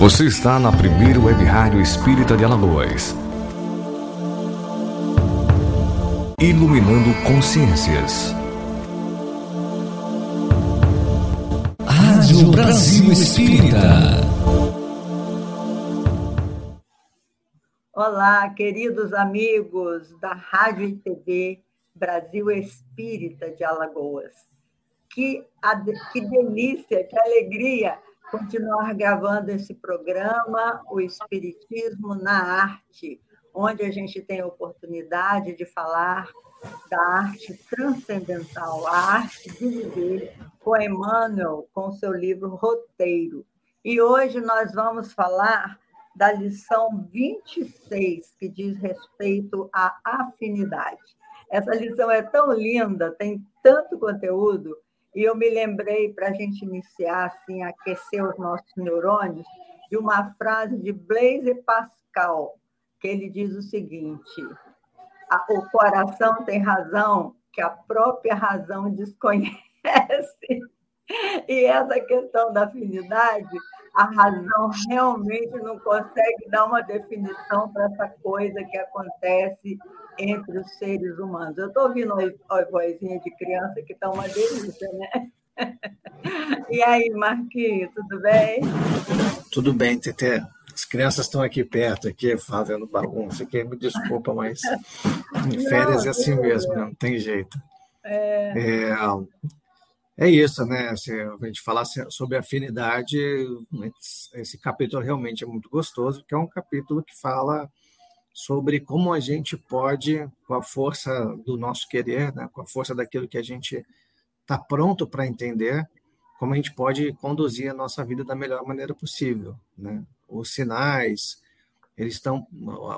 Você está na primeira web rádio espírita de Alagoas. Iluminando consciências. Rádio Brasil Espírita. Olá, queridos amigos da Rádio e TV Brasil Espírita de Alagoas. Que, que delícia, que alegria continuar gravando esse programa, O Espiritismo na Arte, onde a gente tem a oportunidade de falar da arte transcendental, a arte de viver, com Emmanuel, com seu livro Roteiro. E hoje nós vamos falar da lição 26, que diz respeito à afinidade. Essa lição é tão linda, tem tanto conteúdo, e eu me lembrei, para a gente iniciar, assim, aquecer os nossos neurônios, de uma frase de Blaise Pascal, que ele diz o seguinte: o coração tem razão que a própria razão desconhece. E essa questão da afinidade, a razão realmente não consegue dar uma definição para essa coisa que acontece entre os seres humanos. Eu estou ouvindo a vozinha de criança que está uma delícia, né? E aí, Marquinhos, tudo bem? Tudo bem, Tete. As crianças estão aqui perto, aqui fazendo bagunça, aqui, me desculpa, mas em férias não, é assim mesmo, não tem jeito. É... é... É isso, né? Se a gente falar sobre afinidade, esse capítulo realmente é muito gostoso, porque é um capítulo que fala sobre como a gente pode, com a força do nosso querer, né, com a força daquilo que a gente está pronto para entender, como a gente pode conduzir a nossa vida da melhor maneira possível. Né? Os sinais, eles estão,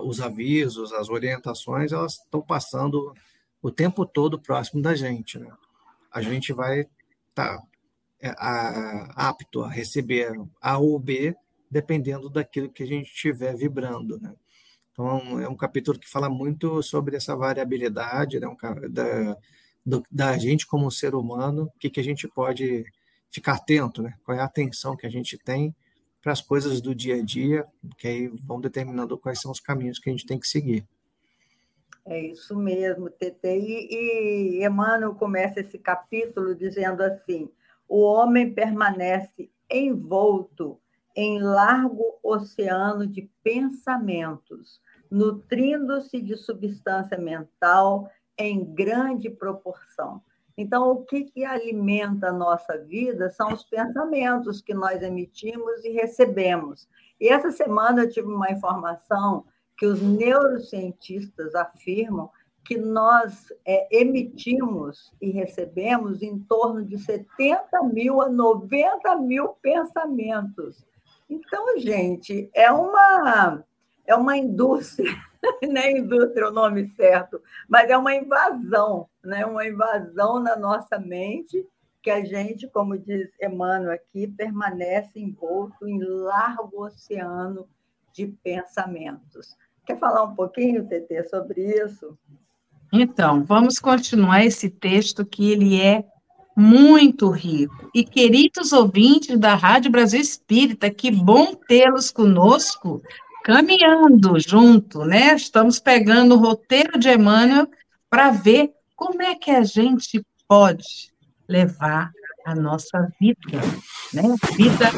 os avisos, as orientações, elas estão passando o tempo todo próximo da gente. Né? A gente vai estar tá, é, apto a receber A ou B, dependendo daquilo que a gente estiver vibrando. Né? Então, é um capítulo que fala muito sobre essa variabilidade né, da, do, da gente como ser humano, o que, que a gente pode ficar atento, né? qual é a atenção que a gente tem para as coisas do dia a dia, que aí vão determinando quais são os caminhos que a gente tem que seguir. É isso mesmo, Tete. E, e Emmanuel começa esse capítulo dizendo assim: o homem permanece envolto em largo oceano de pensamentos, nutrindo-se de substância mental em grande proporção. Então, o que, que alimenta a nossa vida são os pensamentos que nós emitimos e recebemos. E essa semana eu tive uma informação que os neurocientistas afirmam que nós é, emitimos e recebemos em torno de 70 mil a 90 mil pensamentos. Então, gente, é uma, é uma indústria, nem indústria é o nome certo, mas é uma invasão, né? uma invasão na nossa mente que a gente, como diz Emmanuel aqui, permanece envolto em largo oceano de pensamentos. Quer falar um pouquinho, TT, sobre isso? Então, vamos continuar esse texto que ele é muito rico. E queridos ouvintes da Rádio Brasil Espírita, que bom tê-los conosco, caminhando junto, né? Estamos pegando o roteiro de Emmanuel para ver como é que a gente pode levar a nossa vida, né? Vida,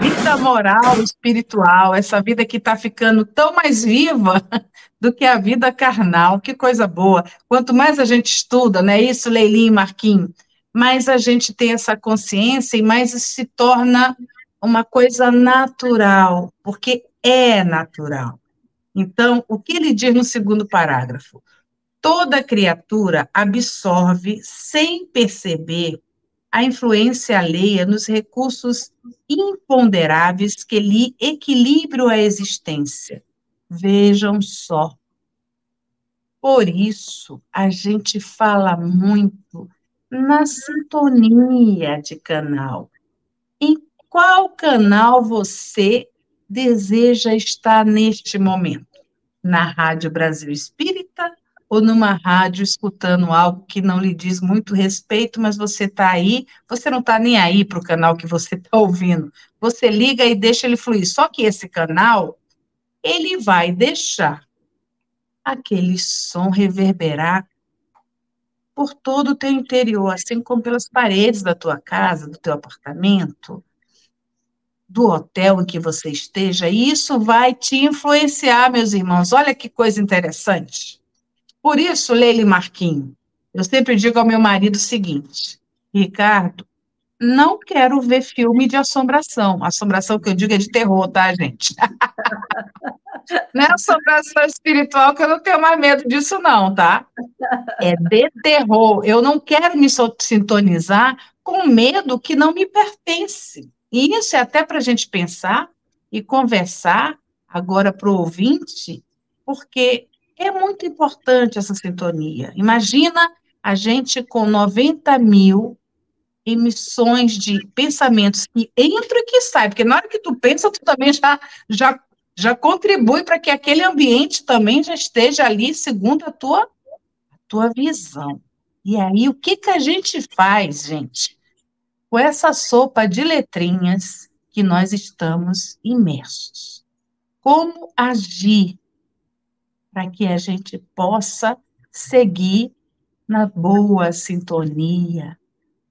vida moral, espiritual, essa vida que está ficando tão mais viva do que a vida carnal. Que coisa boa! Quanto mais a gente estuda, né? Isso, Leilinho e Marquinhos, mais a gente tem essa consciência e mais isso se torna uma coisa natural, porque é natural. Então, o que ele diz no segundo parágrafo? Toda criatura absorve, sem perceber, a influência alheia nos recursos imponderáveis que lhe equilibram a existência. Vejam só. Por isso, a gente fala muito na sintonia de canal. Em qual canal você deseja estar neste momento? Na Rádio Brasil Espírita ou numa rádio escutando algo que não lhe diz muito respeito, mas você está aí, você não está nem aí para o canal que você está ouvindo. Você liga e deixa ele fluir. Só que esse canal, ele vai deixar aquele som reverberar por todo o teu interior, assim como pelas paredes da tua casa, do teu apartamento, do hotel em que você esteja, e isso vai te influenciar, meus irmãos. Olha que coisa interessante. Por isso, Leila e Marquinho, eu sempre digo ao meu marido o seguinte: Ricardo, não quero ver filme de assombração. Assombração que eu digo é de terror, tá, gente? não é assombração espiritual, que eu não tenho mais medo disso, não, tá? É de terror. Eu não quero me sintonizar com medo que não me pertence. E isso é até para a gente pensar e conversar agora para o ouvinte, porque é muito importante essa sintonia. Imagina a gente com 90 mil emissões de pensamentos que entram e que saem, porque na hora que tu pensa, tu também já, já, já contribui para que aquele ambiente também já esteja ali segundo a tua, a tua visão. E aí, o que, que a gente faz, gente, com essa sopa de letrinhas que nós estamos imersos? Como agir para que a gente possa seguir na boa sintonia,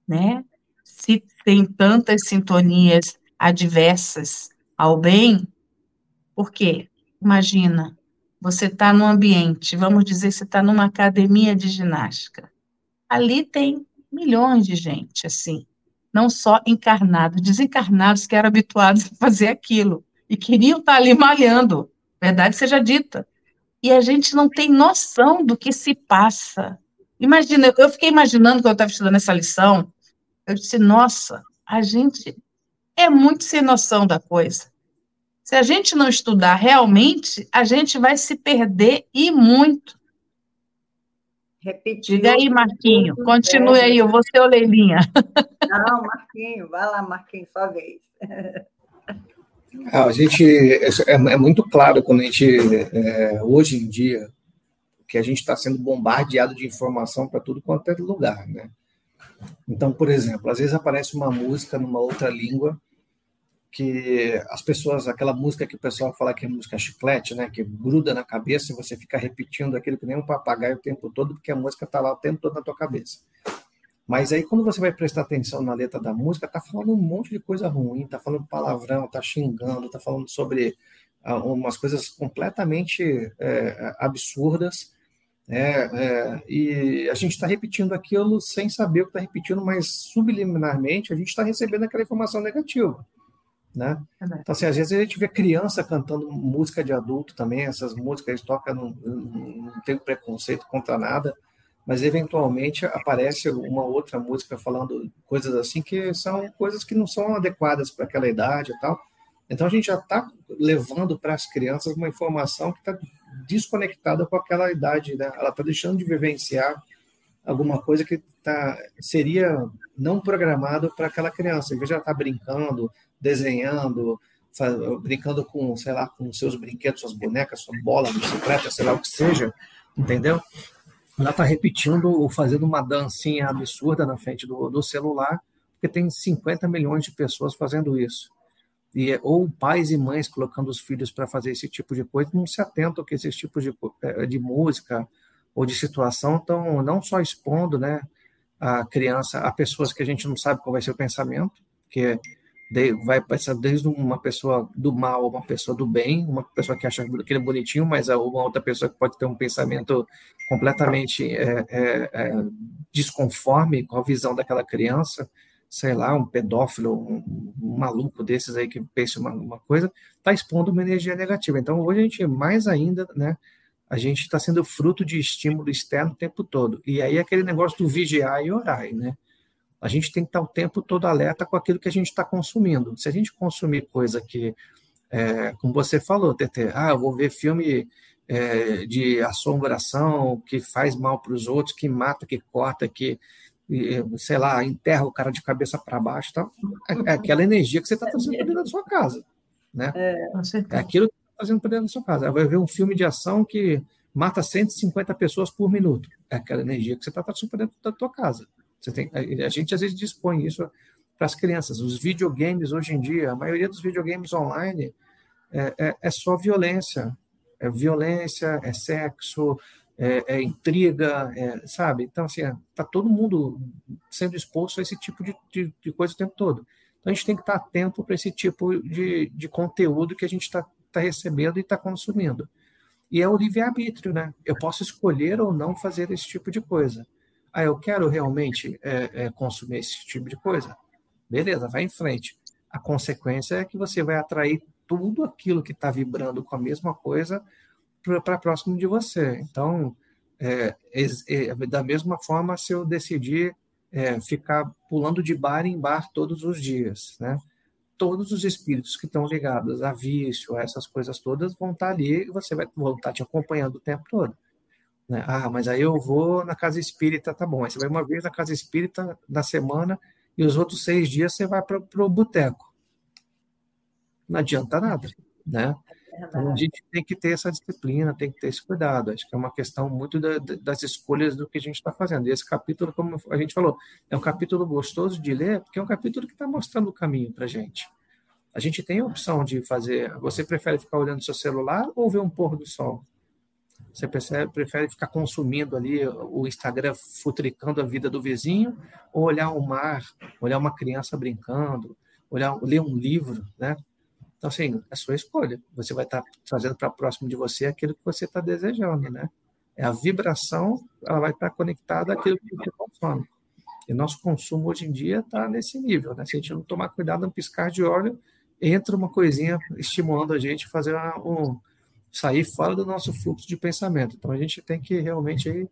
né? Se tem tantas sintonias adversas ao bem, porque imagina, você está num ambiente, vamos dizer, você está numa academia de ginástica. Ali tem milhões de gente, assim, não só encarnados, desencarnados que eram habituados a fazer aquilo e queriam estar tá ali malhando, verdade seja dita e a gente não tem noção do que se passa. Imagina, eu fiquei imaginando quando eu estava estudando essa lição, eu disse, nossa, a gente é muito sem noção da coisa. Se a gente não estudar realmente, a gente vai se perder e muito. Repetiu. Diga aí, Marquinho, continue aí, eu vou ser o Leilinha. Não, Marquinho, vai lá, Marquinho, sua vez. A gente é, é, muito claro quando a gente é, hoje em dia que a gente está sendo bombardeado de informação para tudo quanto é lugar, né? Então, por exemplo, às vezes aparece uma música numa outra língua que as pessoas, aquela música que o pessoal fala que é música chiclete, né, que gruda na cabeça e você fica repetindo aquilo que nem um papagaio o tempo todo, porque a música está lá o tempo todo na tua cabeça. Mas aí, quando você vai prestar atenção na letra da música, tá falando um monte de coisa ruim, tá falando palavrão, tá xingando, tá falando sobre uh, umas coisas completamente é, absurdas. É, é, e a gente está repetindo aquilo sem saber o que está repetindo, mas subliminarmente a gente está recebendo aquela informação negativa. Né? Então, assim, às vezes a gente vê criança cantando música de adulto também, essas músicas tocam, não, não tem preconceito contra nada, mas eventualmente aparece uma outra música falando coisas assim que são coisas que não são adequadas para aquela idade e tal. Então a gente já está levando para as crianças uma informação que está desconectada com aquela idade, né? Ela está deixando de vivenciar alguma coisa que tá, seria não programado para aquela criança. Em vez de ela estar tá brincando, desenhando, brincando com, sei lá, com seus brinquedos, suas bonecas, sua bola, bicicleta, sei lá o que seja, entendeu? Ela está repetindo ou fazendo uma dancinha absurda na frente do, do celular, porque tem 50 milhões de pessoas fazendo isso. E, ou pais e mães colocando os filhos para fazer esse tipo de coisa, não se atentam que esses tipos de, eh, de música ou de situação estão não só expondo né, a criança a pessoas que a gente não sabe qual vai ser o pensamento, que vai passar desde uma pessoa do mal a uma pessoa do bem, uma pessoa que acha aquele bonitinho, mas uma outra pessoa que pode ter um pensamento completamente é, é, é, desconforme com a visão daquela criança, sei lá, um pedófilo, um, um maluco desses aí que pensa uma, uma coisa, está expondo uma energia negativa. Então, hoje a gente, mais ainda, né, a gente está sendo fruto de estímulo externo o tempo todo. E aí aquele negócio do vigiar e orar, né? A gente tem que estar o tempo todo alerta com aquilo que a gente está consumindo. Se a gente consumir coisa que, é, como você falou, Tete, ah, eu vou ver filme é, de assombração que faz mal para os outros, que mata, que corta, que, sei lá, enterra o cara de cabeça para baixo, tá? é, aquela energia que você está trazendo para dentro da sua casa. Né? É, é aquilo que está trazendo para dentro da sua casa. Vai ver um filme de ação que mata 150 pessoas por minuto. É aquela energia que você está transferindo dentro da tua casa. Tem, a gente às vezes dispõe isso para as crianças. Os videogames hoje em dia, a maioria dos videogames online é, é, é só violência. É violência, é sexo, é, é intriga, é, sabe? Então, assim, está todo mundo sendo exposto a esse tipo de, de, de, coisa o tempo todo. Então, a gente tem que estar atento para esse tipo de, de conteúdo que a gente está tá recebendo e está consumindo. E é o livre-arbítrio, né? Eu posso escolher ou não fazer esse tipo de coisa. Ah, eu quero realmente é, é, consumir esse tipo de coisa? Beleza, vai em frente. A consequência é que você vai atrair tudo aquilo que está vibrando com a mesma coisa para próximo de você. Então, é, é, da mesma forma, se eu decidir é, ficar pulando de bar em bar todos os dias, né? Todos os espíritos que estão ligados a vício, a essas coisas todas, vão estar tá ali e você vai voltar estar te acompanhando o tempo todo. Né? Ah, mas aí eu vou na casa espírita, tá bom. Aí você vai uma vez na casa espírita na semana e os outros seis dias você vai para o boteco. Não adianta nada, né? Então, a gente tem que ter essa disciplina, tem que ter esse cuidado. Acho que é uma questão muito da, das escolhas do que a gente está fazendo. E esse capítulo, como a gente falou, é um capítulo gostoso de ler, porque é um capítulo que está mostrando o caminho para a gente. A gente tem a opção de fazer. Você prefere ficar olhando seu celular ou ver um pôr do sol? Você prefere ficar consumindo ali o Instagram, futricando a vida do vizinho, ou olhar o mar, olhar uma criança brincando, olhar, ler um livro, né? Então, assim, é sua escolha. Você vai estar trazendo para próximo de você aquilo que você está desejando, né? É a vibração, ela vai estar conectada àquilo que você consome. E nosso consumo hoje em dia está nesse nível, né? Se a gente não tomar cuidado, um piscar de óleo, entra uma coisinha estimulando a gente a fazer um, sair fora do nosso fluxo de pensamento. Então a gente tem que realmente aí,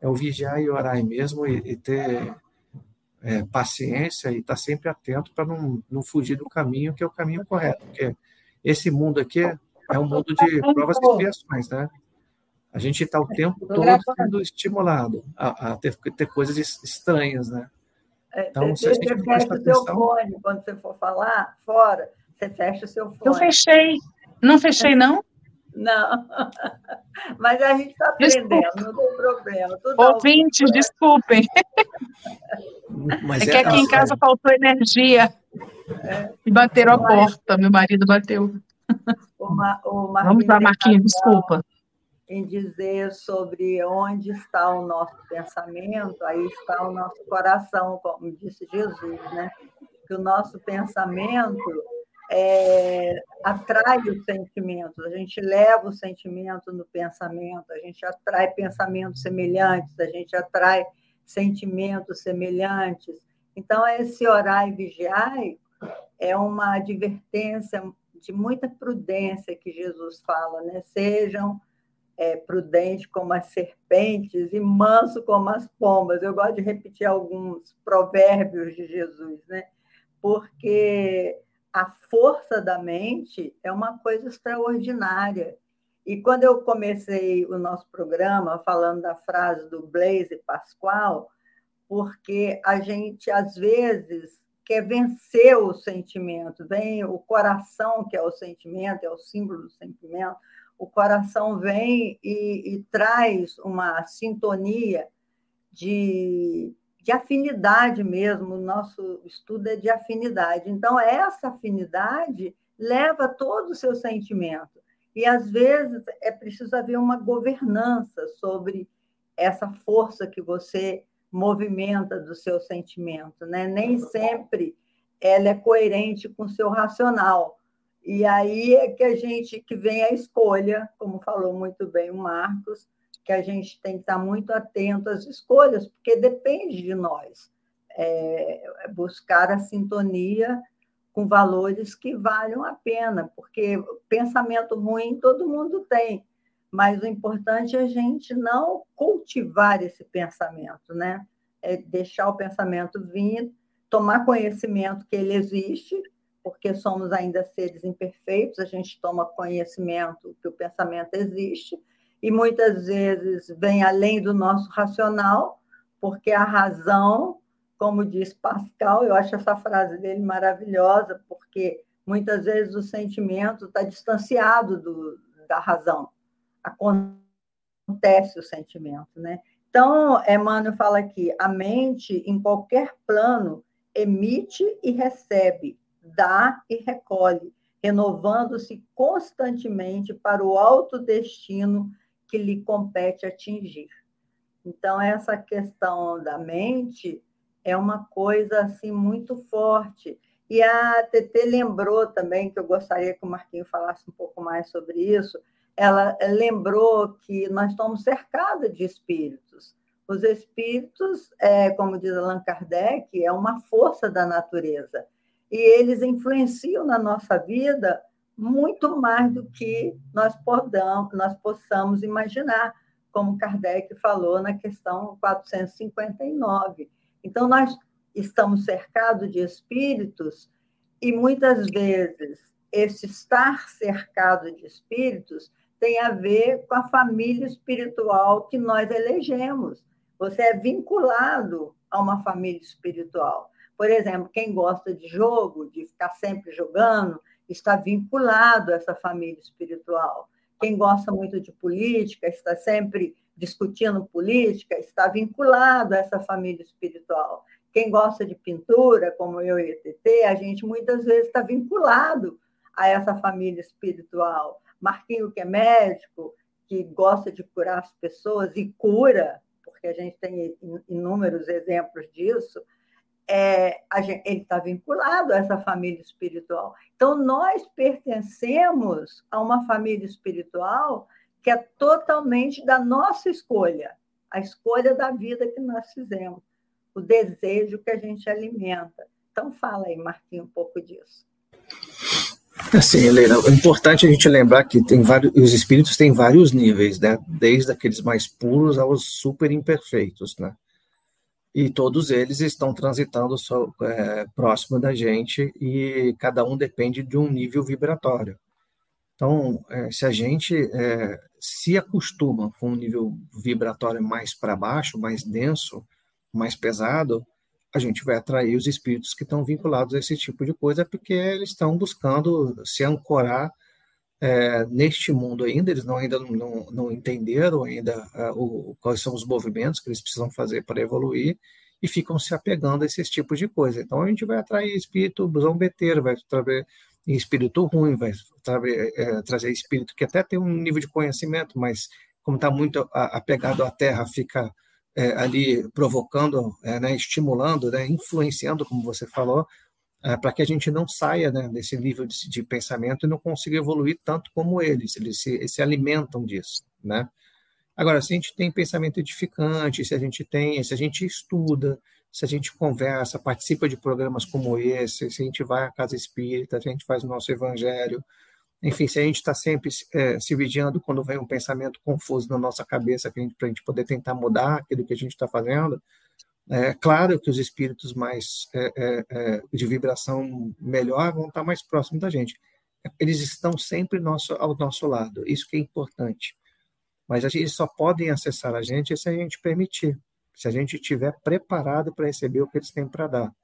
é o vigiar e orar mesmo e, e ter é, paciência e estar tá sempre atento para não, não fugir do caminho que é o caminho correto, porque esse mundo aqui é um mundo de provas e expiações, né? A gente está o tempo todo sendo estimulado a, a ter, ter, coisas estranhas, né? É, então, se a gente fecha o seu fone quando você for falar fora, você fecha o seu fone. Eu fechei. Não fechei, não? Não, mas a gente está aprendendo, não tem problema. Tudo Ouvintes, desculpem. Mas é, é que aqui em casa faltou energia. É. E bateram a porta, meu marido bateu. O Ma, o Vamos lá, Marquinhos, desculpa. Em dizer sobre onde está o nosso pensamento, aí está o nosso coração, como disse Jesus, né? Que o nosso pensamento é, atrai os sentimentos, a gente leva o sentimento no pensamento, a gente atrai pensamentos semelhantes, a gente atrai sentimentos semelhantes. Então, esse orar e vigiar é uma advertência de muita prudência que Jesus fala, né? Sejam é, prudentes como as serpentes e manso como as pombas. Eu gosto de repetir alguns provérbios de Jesus, né? Porque a força da mente é uma coisa extraordinária. E quando eu comecei o nosso programa falando da frase do Blaise Pascoal, porque a gente às vezes quer vencer o sentimento, vem o coração que é o sentimento, é o símbolo do sentimento, o coração vem e, e traz uma sintonia de de afinidade mesmo, o nosso estudo é de afinidade. Então, essa afinidade leva todo o seu sentimento. E, às vezes, é preciso haver uma governança sobre essa força que você movimenta do seu sentimento. Né? Nem sempre ela é coerente com o seu racional. E aí é que a gente que vem a escolha, como falou muito bem o Marcos, que a gente tem que estar muito atento às escolhas, porque depende de nós. É, buscar a sintonia com valores que valham a pena, porque pensamento ruim todo mundo tem, mas o importante é a gente não cultivar esse pensamento, né? É deixar o pensamento vir, tomar conhecimento que ele existe, porque somos ainda seres imperfeitos, a gente toma conhecimento que o pensamento existe, e muitas vezes vem além do nosso racional, porque a razão, como diz Pascal, eu acho essa frase dele maravilhosa, porque muitas vezes o sentimento está distanciado do, da razão. Acontece o sentimento, né? Então, Emmanuel fala aqui, a mente, em qualquer plano, emite e recebe, dá e recolhe, renovando-se constantemente para o alto destino que lhe compete atingir. Então, essa questão da mente é uma coisa assim muito forte. E a TT lembrou também, que eu gostaria que o Marquinho falasse um pouco mais sobre isso, ela lembrou que nós estamos cercados de espíritos. Os espíritos, é, como diz Allan Kardec, é uma força da natureza. E eles influenciam na nossa vida muito mais do que nós, podamos, nós possamos imaginar, como Kardec falou na questão 459. Então, nós estamos cercados de espíritos e muitas vezes esse estar cercado de espíritos tem a ver com a família espiritual que nós elegemos. Você é vinculado a uma família espiritual. Por exemplo, quem gosta de jogo, de ficar sempre jogando, está vinculado a essa família espiritual. Quem gosta muito de política, está sempre discutindo política, está vinculado a essa família espiritual. Quem gosta de pintura, como eu e a TT, a gente muitas vezes está vinculado a essa família espiritual. Marquinho, que é médico, que gosta de curar as pessoas e cura, porque a gente tem inúmeros exemplos disso, é, gente, ele está vinculado a essa família espiritual. Então, nós pertencemos a uma família espiritual que é totalmente da nossa escolha, a escolha da vida que nós fizemos, o desejo que a gente alimenta. Então, fala aí, Marquinhos, um pouco disso. Assim, Helena, é importante a gente lembrar que tem vários, os espíritos têm vários níveis, né? Desde aqueles mais puros aos super imperfeitos, né? E todos eles estão transitando é, próximo da gente e cada um depende de um nível vibratório. Então, é, se a gente é, se acostuma com um nível vibratório mais para baixo, mais denso, mais pesado, a gente vai atrair os espíritos que estão vinculados a esse tipo de coisa, porque eles estão buscando se ancorar é, neste mundo ainda, eles não, ainda não, não entenderam ainda é, o, quais são os movimentos que eles precisam fazer para evoluir e ficam se apegando a esses tipos de coisa. Então a gente vai atrair espírito zombeteiro, vai trazer espírito ruim, vai trazer, é, trazer espírito que até tem um nível de conhecimento, mas como está muito apegado à terra, fica é, ali provocando, é, né, estimulando, né, influenciando, como você falou, é, para que a gente não saia né, desse nível de, de, pensamento e não consiga evoluir tanto como eles, eles se, eles se alimentam disso, né? Agora, se a gente tem pensamento edificante, se a gente tem, se a gente estuda, se a gente conversa, participa de programas como esse, se a gente vai à casa espírita, se a gente faz o nosso evangelho, enfim, se a gente está sempre é, se vigiando quando vem um pensamento confuso na nossa cabeça para a gente poder tentar mudar aquilo que a gente está fazendo, é claro que os espíritos mais é, é, é, de vibração melhor vão estar mais próximos da gente. Eles estão sempre nosso, ao nosso lado, isso que é importante. Mas eles só podem acessar a gente se a gente permitir, se a gente estiver preparado para receber o que eles têm para dar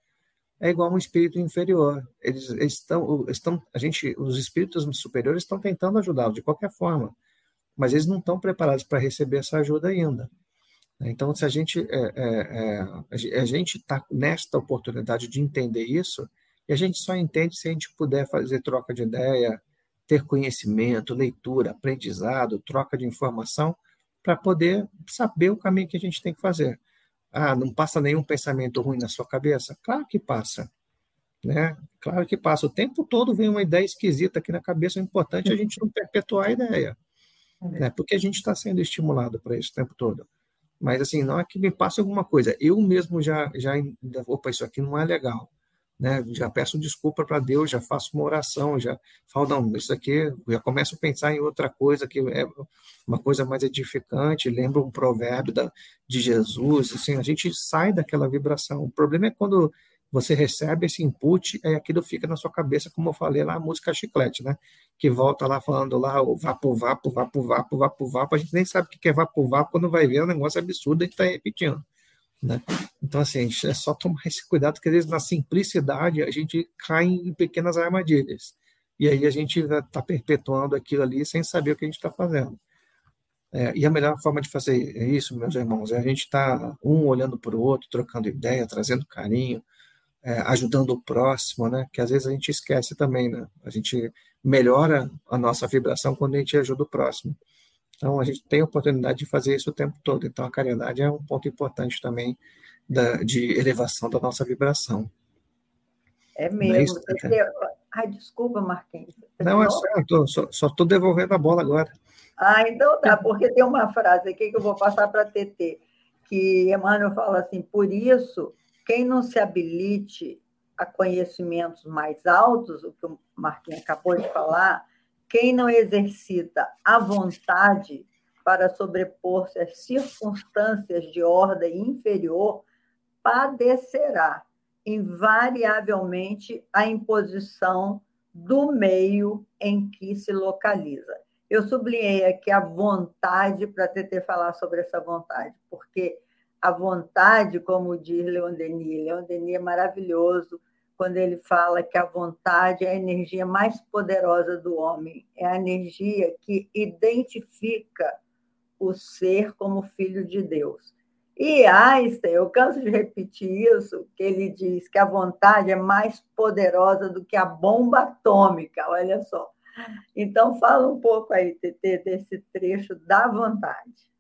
é igual um espírito inferior. Eles, estão, estão, a gente, os espíritos superiores estão tentando ajudá-lo de qualquer forma, mas eles não estão preparados para receber essa ajuda ainda. Então, se a gente é, é, é, a gente está nesta oportunidade de entender isso, e a gente só entende se a gente puder fazer troca de ideia, ter conhecimento, leitura, aprendizado, troca de informação, para poder saber o caminho que a gente tem que fazer. Ah, não passa nenhum pensamento ruim na sua cabeça? Claro que passa. Né? Claro que passa. O tempo todo vem uma ideia esquisita aqui na cabeça. O importante é a gente não perpetuar a ideia. Né? Porque a gente está sendo estimulado para isso o tempo todo. Mas, assim, não é que me passe alguma coisa. Eu mesmo já, já opa, isso aqui não é legal né? Já peço desculpa para Deus, já faço uma oração, já falo, não, isso aqui, já começo a pensar em outra coisa que é uma coisa mais edificante, lembro um provérbio da, de Jesus, assim, a gente sai daquela vibração. O problema é quando você recebe esse input e aquilo fica na sua cabeça, como eu falei lá, a música chiclete, né? Que volta lá falando lá, o vapo, vapo, vapo, vapo, vapo, vapo, a gente nem sabe o que é vapo, vapo, quando vai ver é um negócio absurdo, a gente está repetindo. Né? Então, assim, é só tomar esse cuidado, porque às vezes na simplicidade a gente cai em pequenas armadilhas. E aí a gente está perpetuando aquilo ali sem saber o que a gente está fazendo. É, e a melhor forma de fazer isso, meus irmãos, é a gente estar tá um olhando para o outro, trocando ideia, trazendo carinho, é, ajudando o próximo, né? Que às vezes a gente esquece também, né? A gente melhora a nossa vibração quando a gente ajuda o próximo. Então a gente tem a oportunidade de fazer isso o tempo todo. Então a caridade é um ponto importante também da, de elevação da nossa vibração. É, é mesmo. É Ai, desculpa, Marquinhos. Não, é só, só estou devolvendo a bola agora. Ah, então tá, porque tem uma frase aqui que eu vou passar para a TT, que Emmanuel fala assim: por isso, quem não se habilite a conhecimentos mais altos, o que o Marquinhos acabou de falar, quem não exercita a vontade para sobrepor-se às circunstâncias de ordem inferior, padecerá invariavelmente a imposição do meio em que se localiza. Eu sublinhei aqui a vontade para ter falar sobre essa vontade, porque a vontade, como diz Leon Denis, Leon Denis é maravilhoso quando ele fala que a vontade é a energia mais poderosa do homem, é a energia que identifica o ser como filho de Deus. E Einstein, eu canso de repetir isso, que ele diz que a vontade é mais poderosa do que a bomba atômica, olha só. Então, fala um pouco aí, TT, desse trecho da vontade.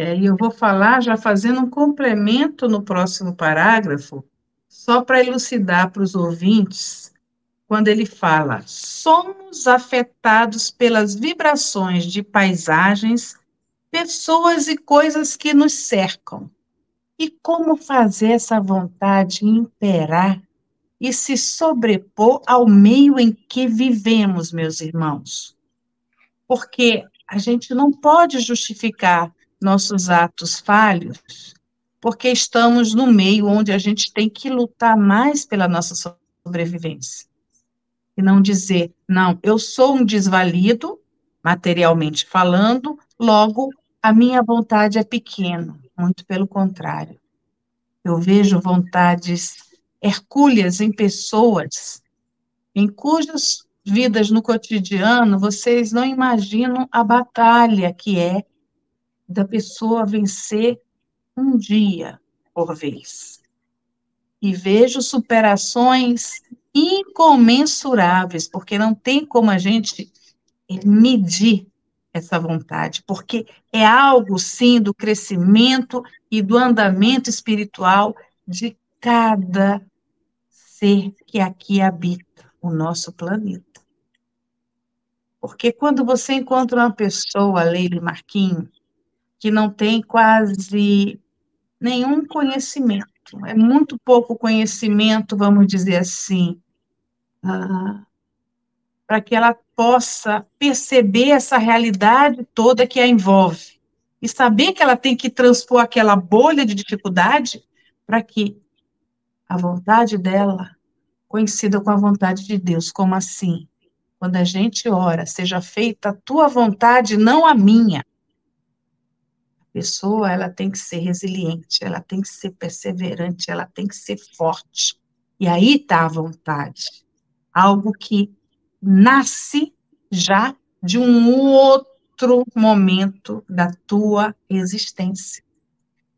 É, e eu vou falar já fazendo um complemento no próximo parágrafo, só para elucidar para os ouvintes, quando ele fala: somos afetados pelas vibrações de paisagens, pessoas e coisas que nos cercam. E como fazer essa vontade imperar e se sobrepor ao meio em que vivemos, meus irmãos. Porque a gente não pode justificar nossos atos falhos, porque estamos no meio onde a gente tem que lutar mais pela nossa sobrevivência. E não dizer, não, eu sou um desvalido, materialmente falando, logo a minha vontade é pequena, muito pelo contrário. Eu vejo vontades hercúleas em pessoas em cujas vidas no cotidiano vocês não imaginam a batalha que é da pessoa vencer um dia por vez. E vejo superações incomensuráveis, porque não tem como a gente medir essa vontade, porque é algo, sim, do crescimento e do andamento espiritual de cada ser que aqui habita o nosso planeta. Porque quando você encontra uma pessoa, Leila Marquinhos, que não tem quase nenhum conhecimento, é muito pouco conhecimento, vamos dizer assim, ah, para que ela possa perceber essa realidade toda que a envolve e saber que ela tem que transpor aquela bolha de dificuldade para que a vontade dela coincida com a vontade de Deus. Como assim? Quando a gente ora, seja feita a tua vontade, não a minha. Pessoa, ela tem que ser resiliente, ela tem que ser perseverante, ela tem que ser forte. E aí está a vontade. Algo que nasce já de um outro momento da tua existência.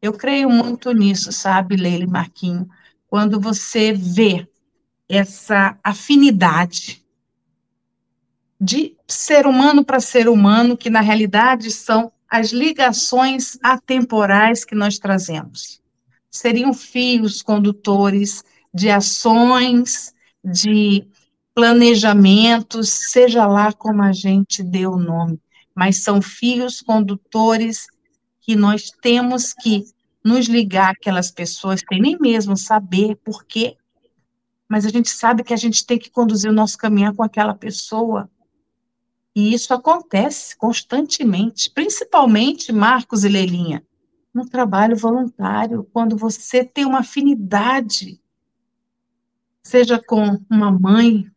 Eu creio muito nisso, sabe, Leila Marquinho? quando você vê essa afinidade de ser humano para ser humano, que na realidade são as ligações atemporais que nós trazemos. Seriam fios condutores de ações, de planejamentos, seja lá como a gente dê o nome, mas são fios condutores que nós temos que nos ligar aquelas pessoas sem nem mesmo saber por quê, mas a gente sabe que a gente tem que conduzir o nosso caminhar com aquela pessoa. E isso acontece constantemente, principalmente, Marcos e Leilinha, no trabalho voluntário, quando você tem uma afinidade, seja com uma mãe,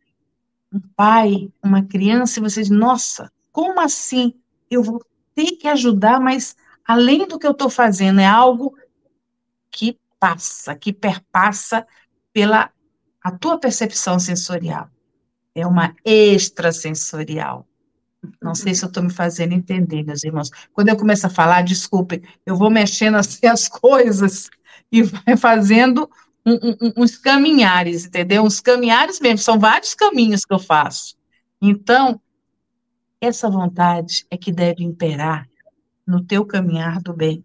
um pai, uma criança, e você diz, nossa, como assim? Eu vou ter que ajudar, mas além do que eu estou fazendo, é algo que passa, que perpassa pela a tua percepção sensorial. É uma extrasensorial. Não sei se eu estou me fazendo entender, meus irmãos. Quando eu começo a falar, desculpem, eu vou mexendo assim as coisas e vai fazendo um, um, uns caminhares, entendeu? Uns caminhares mesmo, são vários caminhos que eu faço. Então, essa vontade é que deve imperar no teu caminhar do bem.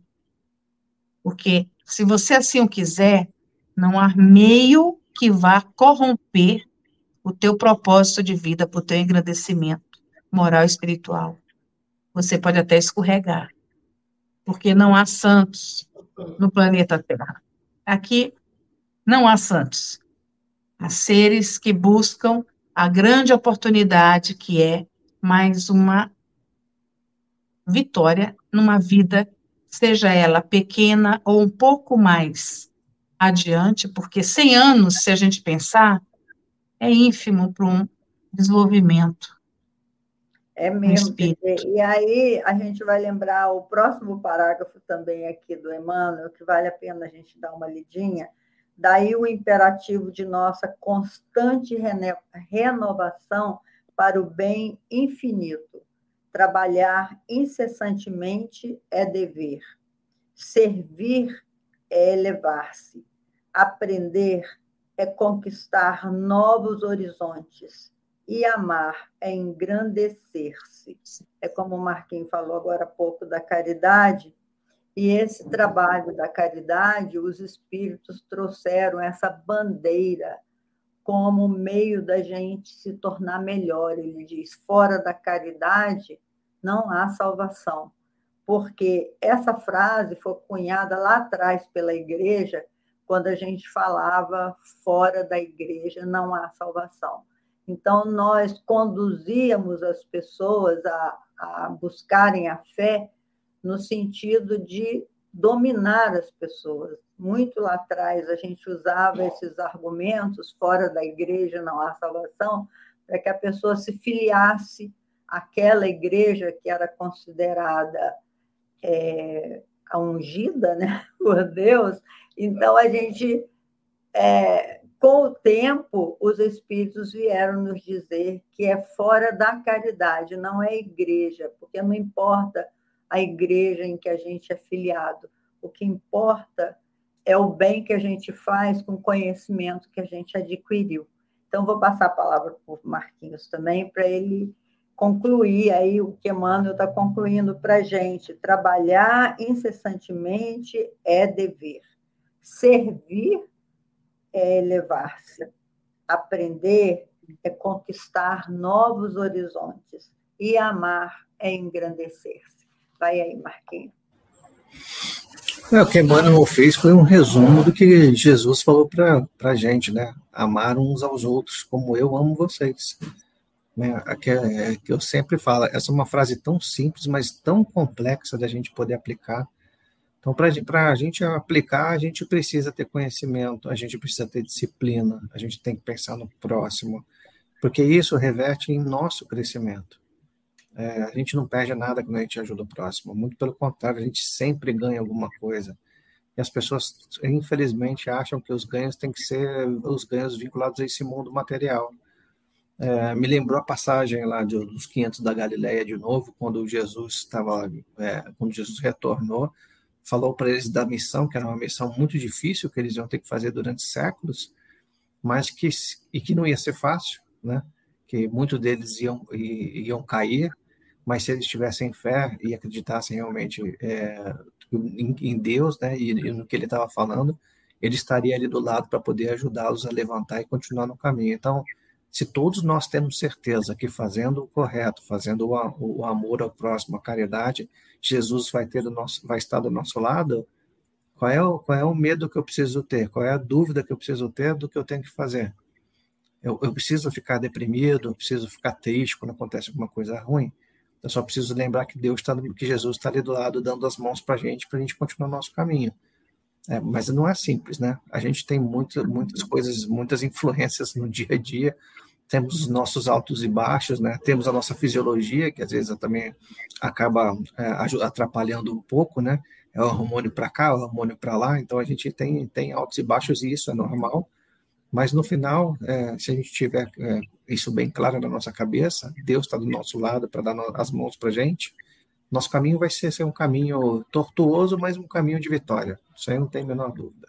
Porque se você assim o quiser, não há meio que vá corromper o teu propósito de vida para o teu engrandecimento moral espiritual. Você pode até escorregar, porque não há santos no planeta Terra. Aqui não há santos. Há seres que buscam a grande oportunidade que é mais uma vitória numa vida, seja ela pequena ou um pouco mais adiante, porque 100 anos, se a gente pensar, é ínfimo para um desenvolvimento. É mesmo. E aí a gente vai lembrar o próximo parágrafo também aqui do Emmanuel, que vale a pena a gente dar uma lidinha. Daí o imperativo de nossa constante renovação para o bem infinito. Trabalhar incessantemente é dever. Servir é elevar-se. Aprender é conquistar novos horizontes. E amar é engrandecer-se. É como o Marquinhos falou agora há pouco da caridade. E esse trabalho da caridade, os espíritos trouxeram essa bandeira como meio da gente se tornar melhor. Ele diz: fora da caridade não há salvação. Porque essa frase foi cunhada lá atrás pela igreja, quando a gente falava fora da igreja não há salvação. Então, nós conduzíamos as pessoas a, a buscarem a fé no sentido de dominar as pessoas, muito lá atrás a gente usava esses argumentos, fora da igreja não há salvação, para que a pessoa se filiasse àquela igreja que era considerada é, a ungida né, por Deus. Então, a gente, é, com o tempo, os espíritos vieram nos dizer que é fora da caridade, não é igreja, porque não importa a igreja em que a gente é filiado, o que importa é o bem que a gente faz com o conhecimento que a gente adquiriu. Então, vou passar a palavra para o Marquinhos também, para ele concluir aí o que Emmanuel está concluindo para a gente. Trabalhar incessantemente é dever. Servir é elevar-se. Aprender é conquistar novos horizontes. E amar é engrandecer-se. Vai aí, Marquinhos. É, o que Emmanuel fez foi um resumo do que Jesus falou para a gente, né? Amar uns aos outros como eu amo vocês. Né? Que, é, que eu sempre falo, essa é uma frase tão simples, mas tão complexa da gente poder aplicar. Então, para a gente aplicar, a gente precisa ter conhecimento, a gente precisa ter disciplina, a gente tem que pensar no próximo, porque isso reverte em nosso crescimento. É, a gente não perde nada quando a gente ajuda o próximo, muito pelo contrário, a gente sempre ganha alguma coisa. E as pessoas, infelizmente, acham que os ganhos têm que ser os ganhos vinculados a esse mundo material. É, me lembrou a passagem lá de, dos 500 da Galileia de novo, quando Jesus estava, é, quando Jesus retornou, falou para eles da missão, que era uma missão muito difícil, que eles iam ter que fazer durante séculos, mas que e que não ia ser fácil, né? Que muitos deles iam iam cair, mas se eles tivessem fé e acreditassem realmente é, em, Deus, né, e, e no que ele estava falando, ele estaria ali do lado para poder ajudá-los a levantar e continuar no caminho. Então, se todos nós temos certeza que fazendo o correto, fazendo o, amor ao próximo, a caridade, Jesus vai ter nosso, vai estar do nosso lado, qual é, o, qual é o medo que eu preciso ter? Qual é a dúvida que eu preciso ter do que eu tenho que fazer? Eu, eu preciso ficar deprimido, eu preciso ficar triste quando acontece alguma coisa ruim? Eu só preciso lembrar que Deus está, que Jesus está ali do lado, dando as mãos para a gente, para a gente continuar nosso caminho. É, mas não é simples, né? A gente tem muita, muitas coisas, muitas influências no dia a dia. Temos os nossos altos e baixos, né? Temos a nossa fisiologia, que às vezes também acaba é, atrapalhando um pouco, né? É o hormônio para cá, o hormônio para lá. Então a gente tem, tem altos e baixos e isso é normal. Mas no final, é, se a gente tiver é, isso bem claro na nossa cabeça, Deus está do nosso lado para dar as mãos para a gente, nosso caminho vai ser, ser um caminho tortuoso, mas um caminho de vitória. Isso aí não tem a menor dúvida.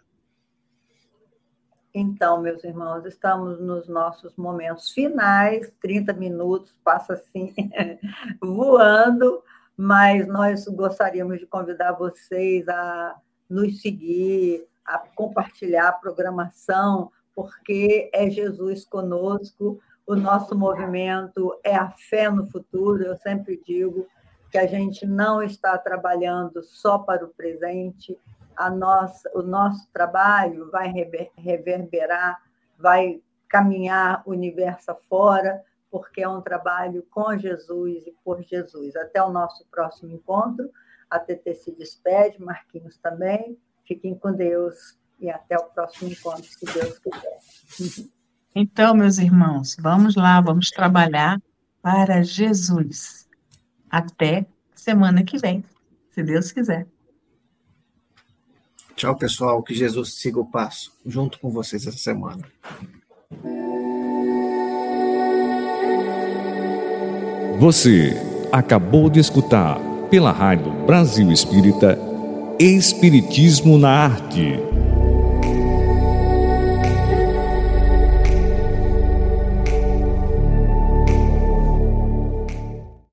Então, meus irmãos, estamos nos nossos momentos finais, 30 minutos, passa assim, voando, mas nós gostaríamos de convidar vocês a nos seguir, a compartilhar a programação, porque é Jesus conosco, o nosso movimento é a fé no futuro, eu sempre digo que a gente não está trabalhando só para o presente, a nossa, o nosso trabalho vai reverberar, vai caminhar o universo fora, porque é um trabalho com Jesus e por Jesus. Até o nosso próximo encontro. A TT se despede, Marquinhos também. Fiquem com Deus e até o próximo encontro, se Deus quiser. Então, meus irmãos, vamos lá, vamos trabalhar para Jesus. Até semana que vem, se Deus quiser. Tchau, pessoal. Que Jesus siga o passo junto com vocês essa semana. Você acabou de escutar pela Rádio Brasil Espírita Espiritismo na Arte